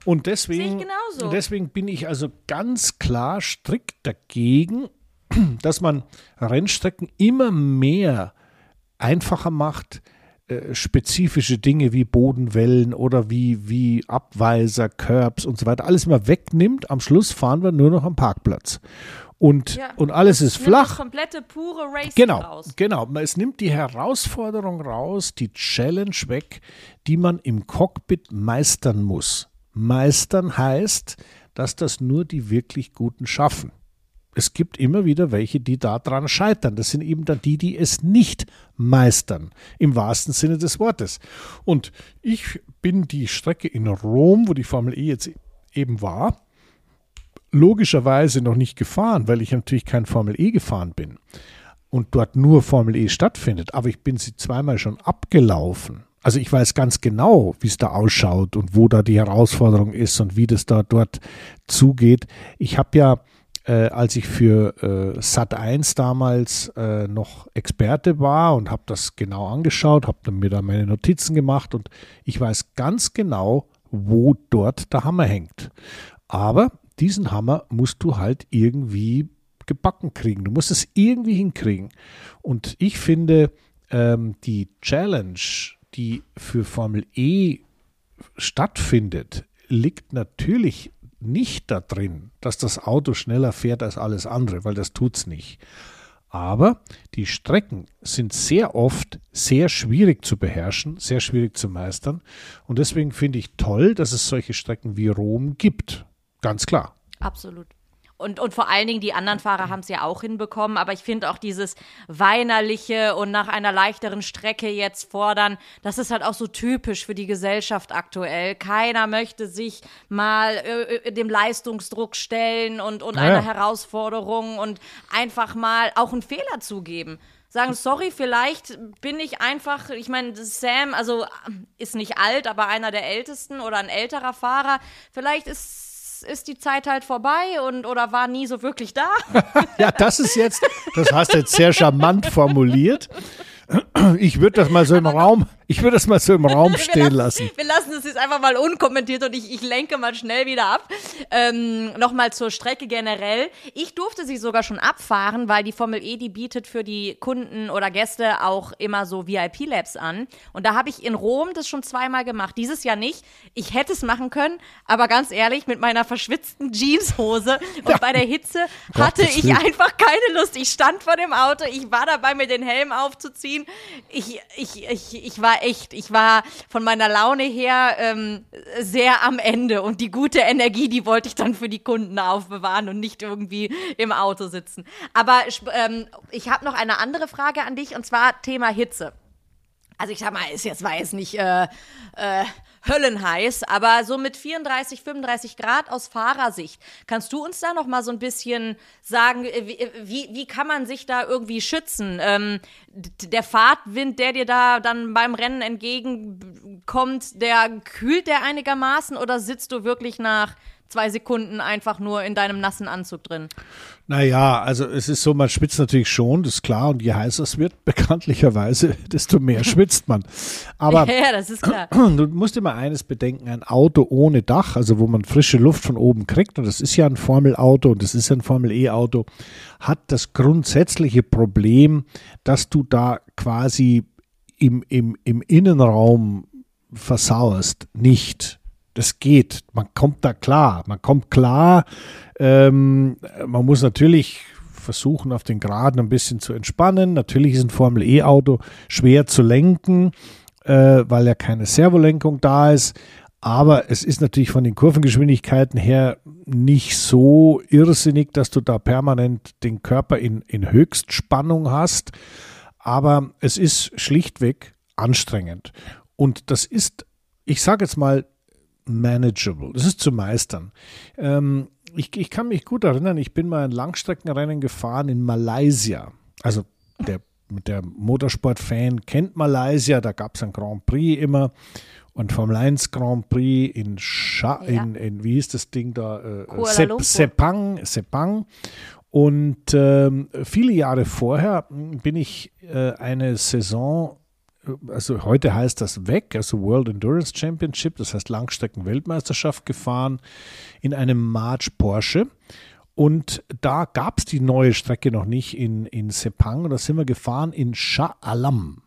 A: Und deswegen, deswegen bin ich also ganz klar strikt dagegen, *clears throat* dass man Rennstrecken immer mehr einfacher macht, äh, spezifische Dinge wie Bodenwellen oder wie, wie Abweiser, Curbs und so weiter, alles immer wegnimmt. Am Schluss fahren wir nur noch am Parkplatz. Und,
B: Ja,
A: und alles ist
B: Nimmt
A: flach.
B: Das komplette pure Racing
A: Genau,
B: raus.
A: genau. Es nimmt die Herausforderung raus, die Challenge weg, die man im Cockpit meistern muss. Meistern heißt, dass das nur die wirklich Guten schaffen. Es gibt immer wieder welche, die daran scheitern. Das sind eben dann die, die es nicht meistern, im wahrsten Sinne des Wortes. Und ich bin die Strecke in Rom, wo die Formel E jetzt eben war, logischerweise noch nicht gefahren, weil ich natürlich kein Formel E gefahren bin und dort nur Formel E stattfindet. Aber ich bin sie zweimal schon abgelaufen. Also ich weiß ganz genau, wie es da ausschaut und wo da die Herausforderung ist und wie das da dort zugeht. Ich habe ja, äh, als ich für äh, Sat 1 damals äh, noch Experte war und habe das genau angeschaut, habe mir da meine Notizen gemacht und ich weiß ganz genau, wo dort der Hammer hängt. Aber diesen Hammer musst du halt irgendwie gebacken kriegen. Du musst es irgendwie hinkriegen. Und ich finde, ähm, die Challenge, die für Formel E stattfindet, liegt natürlich nicht da drin, dass das Auto schneller fährt als alles andere, weil das tut's nicht. Aber die Strecken sind sehr oft sehr schwierig zu beherrschen, sehr schwierig zu meistern. Und deswegen finde ich toll, dass es solche Strecken wie Rom gibt. Ganz klar.
B: Absolut. Und, und vor allen Dingen, die anderen Fahrer haben es ja auch hinbekommen, aber ich finde auch dieses Weinerliche und nach einer leichteren Strecke jetzt fordern, das ist halt auch so typisch für die Gesellschaft aktuell. Keiner möchte sich mal äh, äh, dem Leistungsdruck stellen und, und
A: Ja,
B: einer. Herausforderung und einfach mal auch einen Fehler zugeben. Sagen, sorry, vielleicht bin ich einfach, ich meine, Sam, also ist nicht alt, aber einer der ältesten oder ein älterer Fahrer. Vielleicht ist ist die Zeit halt vorbei und oder war nie so wirklich da. *laughs*
A: Ja, das ist jetzt, das hast du jetzt sehr charmant formuliert. Ich würde das mal so im Raum, ich würde das mal so im Raum *laughs* stehen lassen.
B: Wir lassen es jetzt einfach mal unkommentiert und ich, ich lenke mal schnell wieder ab. Ähm, Nochmal zur Strecke generell. Ich durfte sie sogar schon abfahren, weil die Formel E, die bietet für die Kunden oder Gäste auch immer so VIP-Labs an. Und da habe ich in Rom das schon zweimal gemacht. Dieses Jahr nicht. Ich hätte es machen können, aber ganz ehrlich, mit meiner verschwitzten Jeanshose *laughs* und bei der Hitze hatte
A: Gottes
B: ich
A: Willen.
B: einfach keine Lust. Ich stand vor dem Auto, ich war dabei, mir den Helm aufzuziehen. Ich, ich, ich, ich war echt, ich war von meiner Laune her ähm, sehr am Ende und die gute Energie, die wollte ich dann für die Kunden aufbewahren und nicht irgendwie im Auto sitzen. Aber ähm, ich habe noch eine andere Frage an dich und zwar Thema Hitze. Also ich sag mal, ist jetzt war jetzt nicht äh, äh, höllenheiß, aber so mit 34, 35 Grad aus Fahrersicht, kannst du uns da noch mal so ein bisschen sagen, äh, wie, wie, wie kann man sich da irgendwie schützen? Ähm, der Fahrtwind, der dir da dann beim Rennen entgegenkommt, der kühlt der einigermaßen oder sitzt du wirklich nach zwei Sekunden einfach nur in deinem nassen Anzug drin?
A: Naja, also es ist so, man schwitzt natürlich schon, das ist klar. Und je heißer es wird, *laughs* bekanntlicherweise, desto mehr schwitzt man. Aber
B: ja, das ist klar. *clears throat*
A: du musst immer eines bedenken, ein Auto ohne Dach, also wo man frische Luft von oben kriegt, und das ist ja ein Formel-Auto und das ist ja ein Formel-E-Auto, hat das grundsätzliche Problem, dass du da quasi im, im, im Innenraum versauerst. Nicht. Das geht. Man kommt da klar. Man kommt klar. Ähm, man muss natürlich versuchen, auf den Graden ein bisschen zu entspannen. Natürlich ist ein Formel-E-Auto schwer zu lenken, äh, weil ja keine Servolenkung da ist. Aber es ist natürlich von den Kurvengeschwindigkeiten her nicht so irrsinnig, dass du da permanent den Körper in, in Höchstspannung hast. Aber es ist schlichtweg anstrengend. Und das ist, ich sage jetzt mal, manageable. Das ist zu meistern. Ähm, ich, ich kann mich gut erinnern, ich bin mal ein Langstreckenrennen gefahren in Malaysia. Also der, der Motorsport-Fan kennt Malaysia, da gab es ein Grand Prix immer und Formel 1 Grand Prix in, Sha
B: Ja.
A: in, in wie ist das Ding da? Äh,
B: Lumpur.
A: Sepang, Sepang. Und ähm, viele Jahre vorher bin ich äh, eine Saison also heute heißt das WEC, also World Endurance Championship, das heißt Langstrecken-Weltmeisterschaft gefahren in einem March Porsche. Und da gab es die neue Strecke noch nicht in, in Sepang. Da sind wir gefahren in Shah Alam.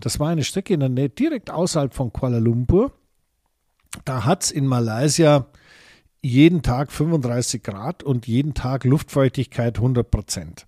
A: Das war eine Strecke in der Nähe, direkt außerhalb von Kuala Lumpur. Da hat es in Malaysia jeden Tag 35 Grad und jeden Tag Luftfeuchtigkeit 100 Prozent.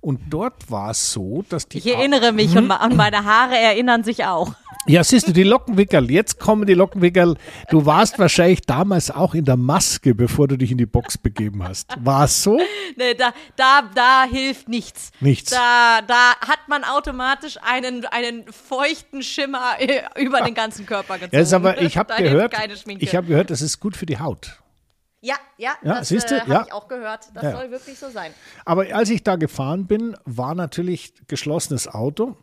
A: Und dort war es so, dass die.
B: Ich erinnere mich und an meine Haare erinnern sich auch.
A: Ja, siehst du, die Lockenwickel, jetzt kommen die Lockenwickel. Du warst wahrscheinlich damals auch in der Maske, bevor du dich in die Box begeben hast. War es so?
B: Nee, da, da, da hilft nichts.
A: Nichts.
B: Da, da hat man automatisch einen, einen feuchten Schimmer über den ganzen Körper gezogen.
A: Ja, aber ich habe gehört, ich habe gehört, das ist gut für die Haut.
B: Ja, ja,
A: Ja,
B: das äh, habe
A: Ja.
B: ich auch gehört. Das
A: Ja.
B: soll wirklich so sein.
A: Aber als ich da gefahren bin, war natürlich geschlossenes Auto.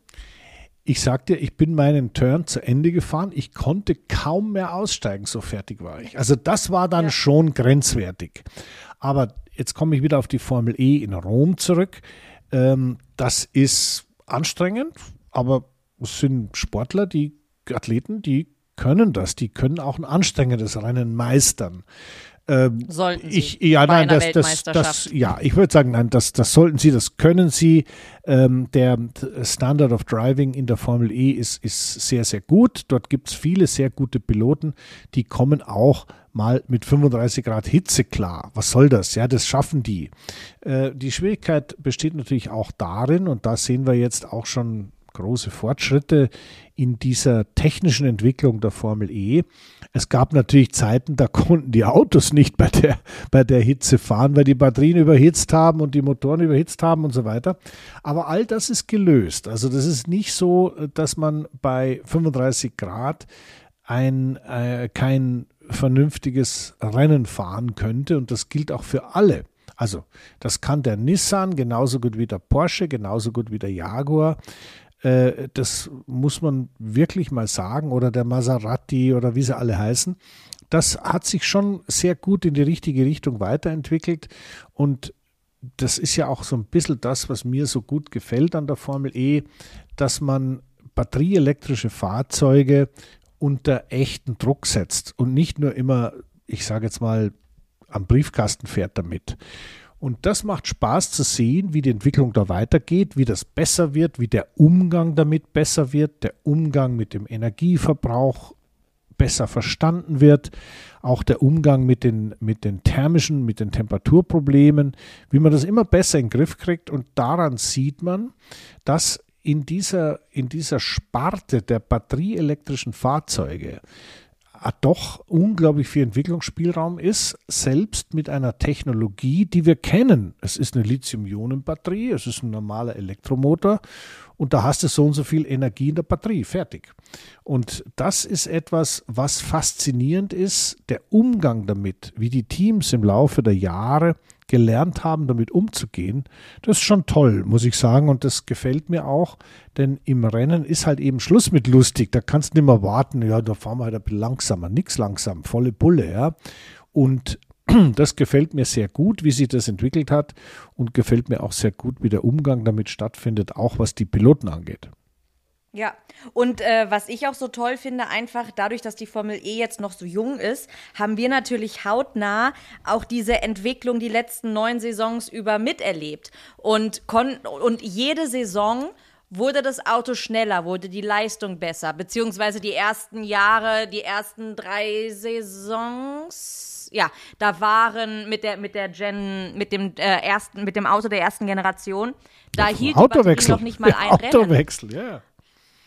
A: Ich sagte, ich bin meinen Turn zu Ende gefahren. Ich konnte kaum mehr aussteigen, so fertig war ich. Also das war dann
B: Ja.
A: schon grenzwertig. Aber jetzt komme ich wieder auf die Formel E in Rom zurück. Ähm, das ist anstrengend, aber es sind Sportler, die Athleten, die können das. Die können auch ein anstrengendes Rennen meistern.
B: Sollten Sie
A: Ich, ja, nein, das, das, das, ja, ich würde sagen, nein, das, das sollten Sie, das können Sie. Ähm, der Standard of Driving in der Formel E ist, ist sehr, sehr gut. Dort gibt es viele sehr gute Piloten, die kommen auch mal mit 35 Grad Hitze klar. Was soll das? Ja, das schaffen die. Äh, die Schwierigkeit besteht natürlich auch darin, und da sehen wir jetzt auch schon große Fortschritte in dieser technischen Entwicklung der Formel E. Es gab natürlich Zeiten, da konnten die Autos nicht bei der, bei der Hitze fahren, weil die Batterien überhitzt haben und die Motoren überhitzt haben und so weiter. Aber all das ist gelöst. Also das ist nicht so, dass man bei 35 Grad ein, äh, kein vernünftiges Rennen fahren könnte und das gilt auch für alle. Also das kann der Nissan genauso gut wie der Porsche, genauso gut wie der Jaguar. Äh, das muss man wirklich mal sagen, oder der Maserati oder wie sie alle heißen. Das hat sich schon sehr gut in die richtige Richtung weiterentwickelt und das ist ja auch so ein bisschen das, was mir so gut gefällt an der Formel E, dass man batterieelektrische Fahrzeuge unter echten Druck setzt und nicht nur immer, ich sage jetzt mal, am Briefkasten fährt damit. Und das macht Spaß zu sehen, wie die Entwicklung da weitergeht, wie das besser wird, wie der Umgang damit besser wird, der Umgang mit dem Energieverbrauch besser verstanden wird, auch der Umgang mit den, mit den thermischen, mit den Temperaturproblemen, wie man das immer besser in den Griff kriegt. Und daran sieht man, dass in dieser, in dieser Sparte der batterieelektrischen Fahrzeuge doch unglaublich viel Entwicklungsspielraum ist, selbst mit einer Technologie, die wir kennen. Es ist eine Lithium-Ionen-Batterie, es ist ein normaler Elektromotor und da hast du so und so viel Energie in der Batterie, fertig. Und das ist etwas, was faszinierend ist, der Umgang damit, wie die Teams im Laufe der Jahre gelernt haben, damit umzugehen, das ist schon toll, muss ich sagen. Und das gefällt mir auch, denn im Rennen ist halt eben Schluss mit lustig. Da kannst du nicht mehr warten, ja, da fahren wir halt ein bisschen langsamer. Nix langsam, volle Bulle, ja. Und *clears throat* das gefällt mir sehr gut, wie sich das entwickelt hat und gefällt mir auch sehr gut, wie der Umgang damit stattfindet, auch was die Piloten angeht.
B: Ja, und äh, was ich auch so toll finde, einfach dadurch, dass die Formel E jetzt noch so jung ist, haben wir natürlich hautnah auch diese Entwicklung die letzten neun Saisons über miterlebt. Und, kon und jede Saison wurde das Auto schneller, wurde die Leistung besser, beziehungsweise die ersten Jahre, die ersten drei Saisons, ja, da waren mit der mit der Gen, mit dem äh, ersten, mit dem Auto der ersten Generation, da hielt
A: Autowechsel.
B: noch nicht mal ein *laughs* Rennen.
A: Autowechsel, ja.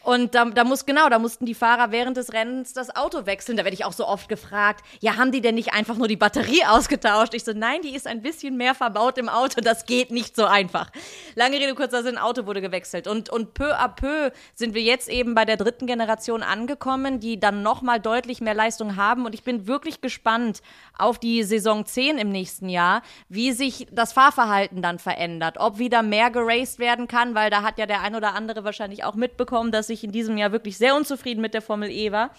B: Und da, da muss, genau, da mussten die Fahrer während des Rennens das Auto wechseln. Da werde ich auch so oft gefragt, ja, haben die denn nicht einfach nur die Batterie *laughs* ausgetauscht? Ich so, nein, die ist ein bisschen mehr verbaut im Auto, das geht nicht so einfach. Lange Rede, kurzer Sinn, Auto wurde gewechselt. Und, und peu à peu sind wir jetzt eben bei der dritten Generation angekommen, die dann nochmal deutlich mehr Leistung haben. Und ich bin wirklich gespannt auf die Saison 10 im nächsten Jahr, wie sich das Fahrverhalten dann verändert. Ob wieder mehr geraced werden kann, weil da hat ja der ein oder andere wahrscheinlich auch mitbekommen, dass ich in diesem Jahr wirklich sehr unzufrieden mit der Formel E war.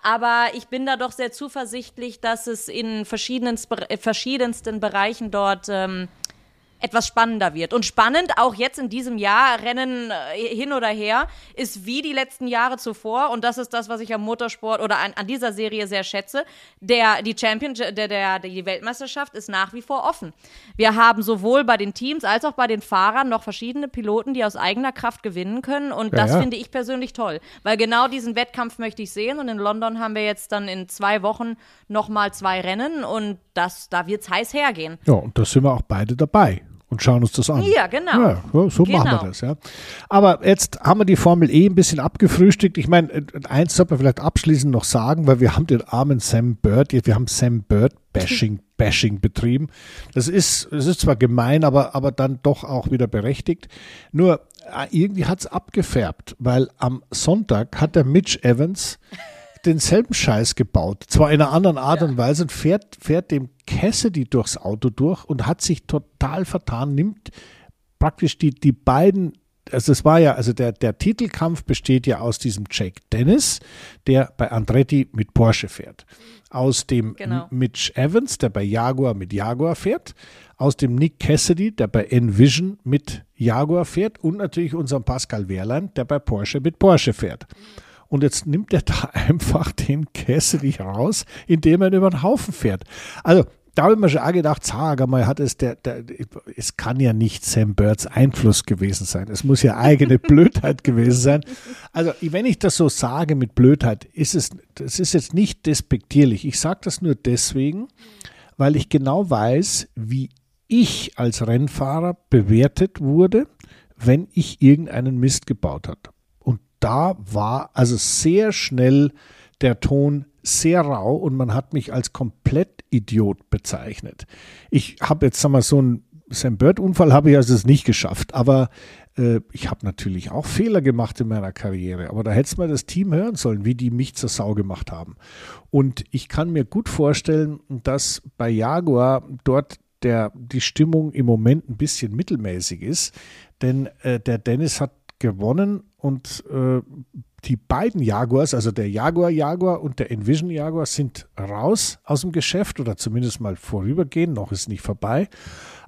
B: Aber ich bin da doch sehr zuversichtlich, dass es in verschiedenen, verschiedensten Bereichen dort ähm, etwas spannender wird. Und spannend auch jetzt in diesem Jahr, Rennen äh, hin oder her, ist wie die letzten Jahre zuvor. Und das ist das, was ich am Motorsport oder an, an dieser Serie sehr schätze. Der, die Champion, der, der, die Weltmeisterschaft ist nach wie vor offen. Wir haben sowohl bei den Teams als auch bei den Fahrern noch verschiedene Piloten, die aus eigener Kraft gewinnen können. Und
A: Ja,
B: das
A: ja.
B: finde ich persönlich toll. Weil genau diesen Wettkampf möchte ich sehen. Und in London haben wir jetzt dann in zwei Wochen nochmal zwei Rennen. Und das, da wird es heiß hergehen.
A: Ja, und da sind wir auch beide dabei und schauen uns das an.
B: Ja, genau.
A: Ja, so so machen
B: Genau.
A: wir das, ja. Aber jetzt haben wir die Formel E ein bisschen abgefrühstückt. Ich meine, äh, eins sollte man vielleicht abschließend noch sagen, weil wir haben den armen Sam Bird, wir haben Sam Bird Bashing, *laughs* Bashing betrieben. Das ist, das ist zwar gemein, aber, aber dann doch auch wieder berechtigt. Nur äh, irgendwie hat es abgefärbt, weil am Sonntag hat der Mitch Evans denselben Scheiß gebaut. Zwar in einer anderen Art und Weise und fährt, fährt dem Cassidy durchs Auto durch und hat sich total vertan, nimmt praktisch die, die beiden, also es war ja, also der, der Titelkampf besteht ja aus diesem Jake Dennis, der bei Andretti mit Porsche fährt. Aus dem
B: Genau.
A: Mitch Evans, der bei Jaguar mit Jaguar fährt. Aus dem Nick Cassidy, der bei Envision mit Jaguar fährt. Und natürlich unserem Pascal Wehrlein, der bei Porsche mit Porsche fährt. Und jetzt nimmt er da *laughs* einfach den Cassidy raus, indem er ihn über den Haufen fährt. Also, da habe ich mir schon auch gedacht, sag mal, hat es der, der, es kann ja nicht Sam Birds Einfluss gewesen sein. Es muss ja eigene *laughs* Blödheit gewesen sein. Also, wenn ich das so sage mit Blödheit, ist es, das ist jetzt nicht despektierlich. Ich sage das nur deswegen, weil ich genau weiß, wie ich als Rennfahrer bewertet wurde, wenn ich irgendeinen Mist gebaut habe. Da war also sehr schnell der Ton sehr rau und man hat mich als Komplettidiot bezeichnet. Ich habe jetzt, sag mal, so einen Sam Bird-Unfall habe ich also es nicht geschafft, aber äh, ich habe natürlich auch Fehler gemacht in meiner Karriere, aber da hätte mal das Team hören sollen, wie die mich zur Sau gemacht haben. Und ich kann mir gut vorstellen, dass bei Jaguar dort der, die Stimmung im Moment ein bisschen mittelmäßig ist, denn äh, der Dennis hat gewonnen und äh, die beiden Jaguars, also der Jaguar Jaguar und der Envision Jaguar, sind raus aus dem Geschäft oder zumindest mal vorübergehen, noch ist nicht vorbei.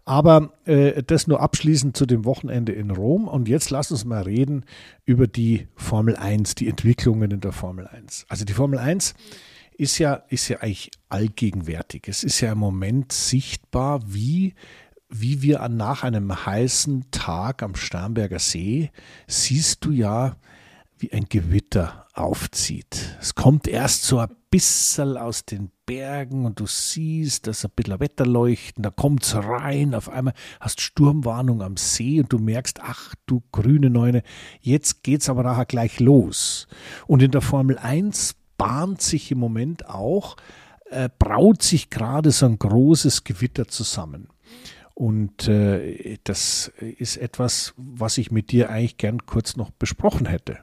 A: Aber äh, das nur abschließend zu dem Wochenende in Rom. Und jetzt lass uns mal reden über die Formel 1, die Entwicklungen in der Formel 1. Also die Formel 1 ist ja, ist ja eigentlich allgegenwärtig. Es ist ja im Moment sichtbar, wie, wie wir an, nach einem heißen Tag am Starnberger See siehst du ja, wie ein Gewitter aufzieht. Es kommt erst so ein bisschen aus den Bergen und du siehst, dass ein bisschen Wetterleuchten, da kommt es rein, auf einmal hast Sturmwarnung am See und du merkst, ach du grüne Neune, jetzt geht's aber nachher gleich los. Und in der Formel 1 bahnt sich im Moment auch, äh, braut sich gerade so ein großes Gewitter zusammen. Und äh, das ist etwas, was ich mit dir eigentlich gern kurz noch besprochen hätte.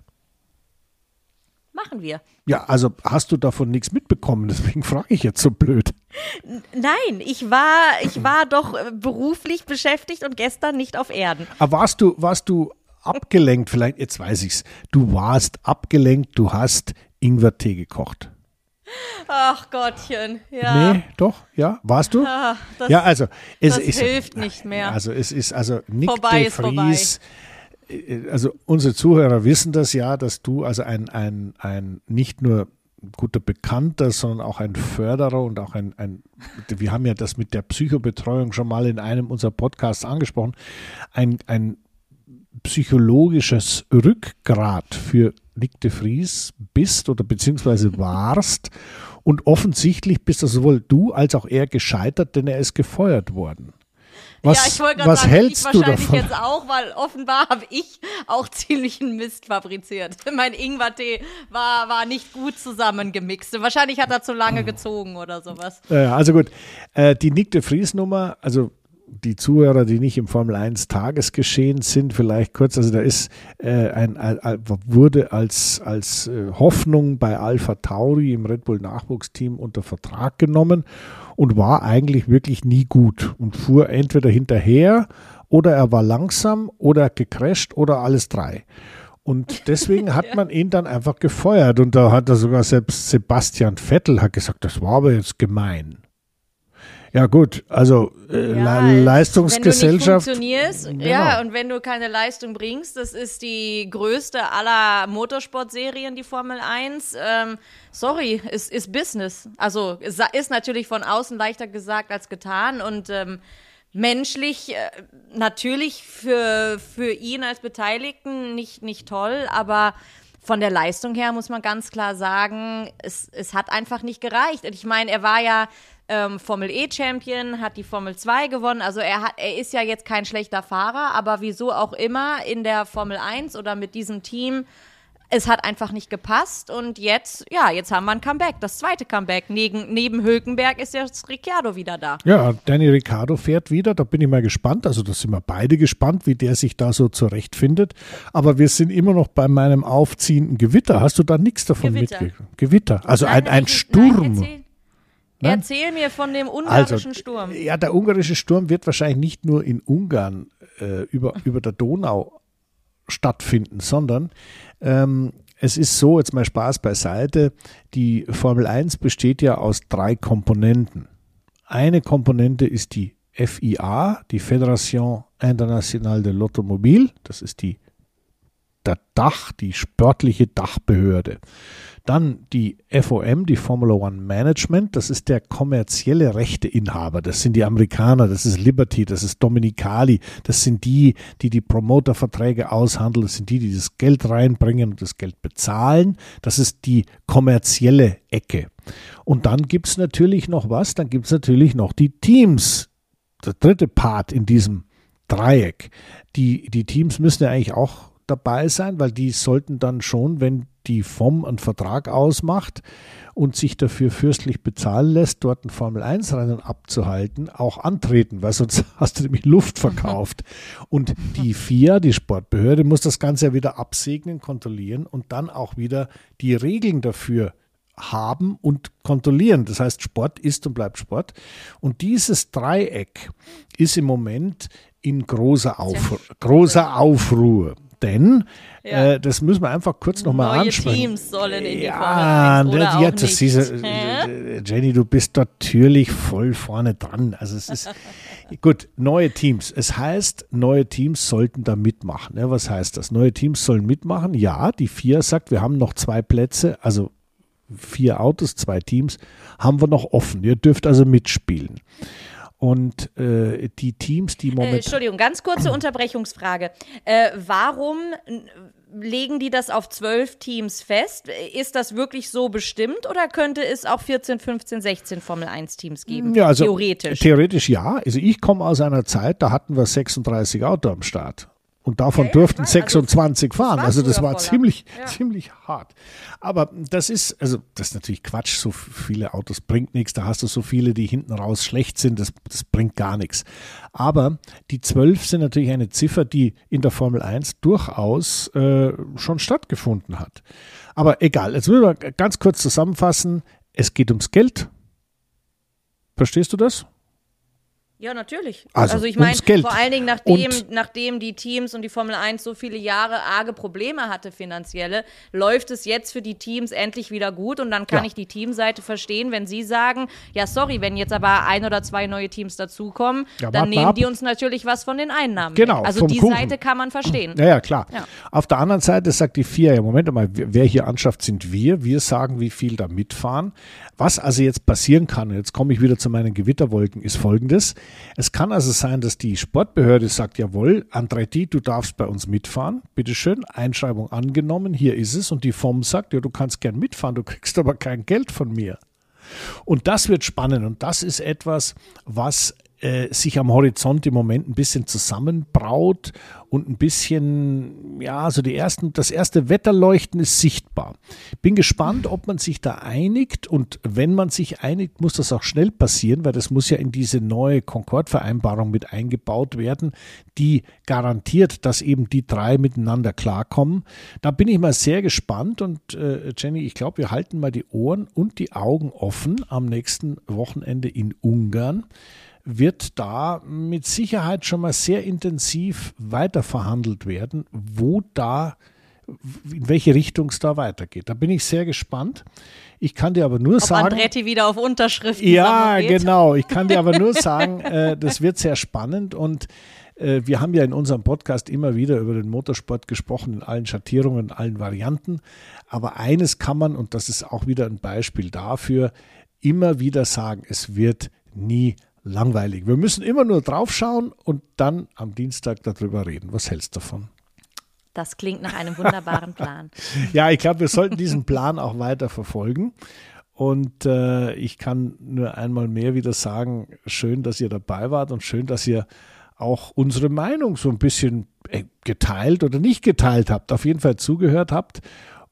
B: Machen wir.
A: Ja, also hast du davon nichts mitbekommen, *laughs* deswegen frage ich jetzt so blöd.
B: Nein, ich war, ich war doch äh, beruflich beschäftigt und gestern nicht auf Erden.
A: Aber warst du, warst du abgelenkt, vielleicht, jetzt weiß ich's, du warst abgelenkt, du hast Ingwertee gekocht.
B: Ach Gottchen, ja.
A: Nee, doch, ja, warst du?
B: Ah, das,
A: ja, also es ist
B: hilft nicht mehr.
A: Also es ist also Nick
B: Vorbei
A: de
B: ist
A: Vries. äh, Also unsere Zuhörer wissen das ja, dass du also ein, ein, ein nicht nur guter Bekannter, sondern auch ein Förderer und auch ein, ein, wir haben ja das mit der Psychobetreuung schon mal in einem unserer Podcasts angesprochen, ein, ein psychologisches Rückgrat für Nick de Vries bist oder beziehungsweise warst. Und offensichtlich bist also sowohl du als auch er gescheitert, denn er ist gefeuert worden. Was,
B: ja, ich wollte gerade
A: was
B: sagen,
A: hältst
B: ich
A: du
B: wahrscheinlich
A: davon?
B: jetzt auch, weil offenbar habe ich auch *laughs* ziemlichen Mist fabriziert. *laughs* Mein Ingwertee war, war nicht gut zusammengemixt. Wahrscheinlich hat er zu lange gezogen oder sowas.
A: Ja, also gut, äh, die Nick de Vries Nummer, also die Zuhörer, die nicht im Formel 1 Tagesgeschehen sind, vielleicht kurz, also da ist äh, ein, ein, wurde als, als äh, Hoffnung bei Alpha Tauri im Red Bull Nachwuchsteam unter Vertrag genommen und war eigentlich wirklich nie gut und fuhr entweder hinterher oder er war langsam oder gecrasht oder alles drei. Und *laughs* deswegen hat man ihn dann einfach gefeuert. Und da hat er sogar selbst Sebastian Vettel hat gesagt, das war aber jetzt gemein. Ja gut, also äh,
B: Ja,
A: Le Leistungsgesellschaft.
B: Wenn du nicht funktionierst,
A: Genau.
B: ja, und wenn du keine Leistung bringst, das ist die größte aller Motorsportserien, die Formel 1. Ähm, sorry, ist, ist Business. Also es ist natürlich von außen leichter gesagt als getan und ähm, menschlich äh, natürlich für, für ihn als Beteiligten nicht, nicht toll, aber von der Leistung her muss man ganz klar sagen, es, es hat einfach nicht gereicht. Und ich meine, er war ja ähm, Formel E-Champion, hat die Formel 2 gewonnen. Also er, hat, er ist ja jetzt kein schlechter Fahrer, aber wieso auch immer in der Formel 1 oder mit diesem Team, es hat einfach nicht gepasst. Und jetzt, ja, jetzt haben wir ein Comeback, das zweite Comeback. Neben, neben Hülkenberg ist jetzt Ricciardo wieder da.
A: Ja, Danny Ricciardo fährt wieder, da bin ich mal gespannt. Also da sind wir beide gespannt, wie der sich da so zurechtfindet. Aber wir sind immer noch bei meinem aufziehenden Gewitter. Hast du da nichts davon
B: Gewitter.
A: mitgekriegt? Gewitter, also
B: Nein,
A: ein, ein Sturm.
B: Nein, erzähl,
A: Nein?
B: erzähl mir von dem
A: Also,
B: ungarischen Sturm.
A: ja, der ungarische Sturm wird wahrscheinlich nicht nur in Ungarn äh, über, *laughs* über der Donau stattfinden, sondern ähm, es ist so, jetzt mal Spaß beiseite, die Formel 1 besteht ja aus drei Komponenten. Eine Komponente ist die FIA, die Fédération Internationale de l'Automobile, das ist die der Dach, die sportliche Dachbehörde. Dann die FOM, die Formula One Management, das ist der kommerzielle Rechteinhaber. Das sind die Amerikaner, das ist Liberty, das ist Dominicali, das sind die, die die Promoterverträge aushandeln, das sind die, die das Geld reinbringen und das Geld bezahlen. Das ist die kommerzielle Ecke. Und dann gibt es natürlich noch was, dann gibt es natürlich noch die Teams. Der dritte Part in diesem Dreieck. Die, die Teams müssen ja eigentlich auch dabei sein, weil die sollten dann schon, wenn die FOM einen Vertrag ausmacht und sich dafür fürstlich bezahlen lässt, dort ein Formel-1-Rennen abzuhalten, auch antreten, weil sonst *laughs* hast du nämlich Luft verkauft. Und die FIA, die Sportbehörde, muss das Ganze ja wieder absegnen, kontrollieren und dann auch wieder die Regeln dafür haben und kontrollieren. Das heißt, Sport ist und bleibt Sport. Und dieses Dreieck ist im Moment in großer, Auf großer Aufruhr. Denn,
B: Ja.
A: äh, das müssen wir einfach kurz nochmal
B: Neue
A: ansprechen.
B: Teams sollen in die
A: ja,
B: Formel 1 oder
A: ja, das ist, äh, Jenny, du bist natürlich voll vorne dran. Also es ist *laughs* gut, neue Teams. Es heißt, neue Teams sollten da mitmachen. Ja, was heißt das? Neue Teams sollen mitmachen. Ja, die vier sagt, wir haben noch zwei Plätze, also vier Autos, zwei Teams, haben wir noch offen. Ihr dürft also mitspielen. Und äh, die Teams, die
B: Äh,
A: momentan.
B: Entschuldigung, ganz kurze Unterbrechungsfrage. Äh, warum legen die das auf zwölf Teams fest? Ist das wirklich so bestimmt oder könnte es auch 14, 15, 16 Formel 1 Teams geben?
A: Ja, also
B: Theoretisch.
A: Theoretisch ja. Also ich komme aus einer Zeit, da hatten wir 36 Autos am Start. Und davon durften
B: ich weiß. Also,
A: 26 fahren. Also das war
B: voller.
A: ziemlich,
B: Ja.
A: ziemlich hart. Aber das ist, also das ist natürlich Quatsch. So viele Autos bringt nichts. Da hast du so viele, die hinten raus schlecht sind. Das, das bringt gar nichts. Aber die 12 sind natürlich eine Ziffer, die in der Formel 1 durchaus äh, schon stattgefunden hat. Aber egal. Jetzt müssen wir ganz kurz zusammenfassen. Es geht ums Geld. Verstehst du das?
B: Ja, natürlich.
A: Also,
B: Also, ich meine, vor allen Dingen nachdem,
A: Und-
B: nachdem die Teams und die Formel 1 so viele Jahre arge Probleme hatte finanzielle, läuft es jetzt für die Teams endlich wieder gut und dann kann
A: Ja.
B: ich die Teamseite verstehen, wenn sie sagen, ja sorry, wenn jetzt aber ein oder zwei neue Teams dazukommen,
A: Ja,
B: dann nehmen
A: ab.
B: die uns natürlich was von den Einnahmen.
A: Genau,
B: weg. Also die
A: Kuchen.
B: Seite kann man verstehen.
A: Ja, ja, klar.
B: Ja.
A: Auf der anderen Seite sagt die FIA, ja, Moment mal, wer wer hier anschafft, sind wir. Wir sagen, wie viel da mitfahren. Was also jetzt passieren kann, jetzt komme ich wieder zu meinen Gewitterwolken, ist folgendes. Es kann also sein, dass die Sportbehörde sagt, jawohl, Andretti, du darfst bei uns mitfahren. Bitteschön, Einschreibung angenommen, hier ist es. Und die FOM sagt, ja, du kannst gern mitfahren, du kriegst aber kein Geld von mir. Und das wird spannend und das ist etwas, was äh, sich am Horizont im Moment ein bisschen zusammenbraut und ein bisschen, ja, so die ersten, das erste Wetterleuchten ist sichtbar. Bin gespannt, ob man sich da einigt und wenn man sich einigt, muss das auch schnell passieren, weil das muss ja in diese neue Concord-Vereinbarung mit eingebaut werden, die garantiert, dass eben die drei miteinander klarkommen. Da bin ich mal sehr gespannt und äh, Jenny, ich glaube, wir halten mal die Ohren und die Augen offen am nächsten Wochenende in Ungarn wird da mit Sicherheit schon mal sehr intensiv weiter verhandelt werden, wo da, in welche Richtung es da weitergeht. Da bin ich sehr gespannt. Ich kann dir aber nur
B: Ob
A: sagen.
B: Andretti wieder auf Unterschriften
A: Ja, genau. Ich kann dir aber nur *laughs* sagen, äh, das wird sehr spannend und äh, wir haben ja in unserem Podcast immer wieder über den Motorsport gesprochen, in allen Schattierungen, in allen Varianten. Aber eines kann man, und das ist auch wieder ein Beispiel dafür, immer wieder sagen, es wird nie langweilig. Wir müssen immer nur draufschauen und dann am Dienstag darüber reden. Was hältst du davon?
B: Das klingt nach einem wunderbaren Plan. *laughs*
A: Ja, ich glaube, wir sollten diesen Plan auch weiter verfolgen. Und äh, ich kann nur einmal mehr wieder sagen, schön, dass ihr dabei wart und schön, dass ihr auch unsere Meinung so ein bisschen äh, geteilt oder nicht geteilt habt, auf jeden Fall zugehört habt.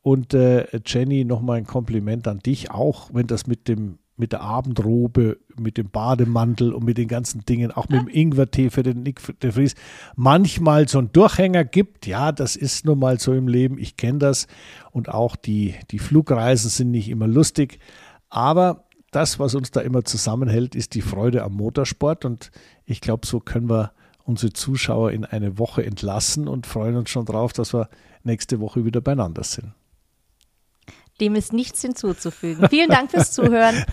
A: Und äh, Jenny, nochmal ein Kompliment an dich, auch wenn das mit dem mit der Abendrobe, mit dem Bademantel und mit den ganzen Dingen, auch mit dem Ingwertee für den Nick de Vries, manchmal so einen Durchhänger gibt. Ja, das ist nun mal so im Leben. Ich kenne das. Und auch die, die Flugreisen sind nicht immer lustig. Aber das, was uns da immer zusammenhält, ist die Freude am Motorsport. Und ich glaube, so können wir unsere Zuschauer in eine Woche entlassen und freuen uns schon drauf, dass wir nächste Woche wieder beieinander sind.
B: Dem ist nichts hinzuzufügen. Vielen Dank fürs Zuhören. *laughs*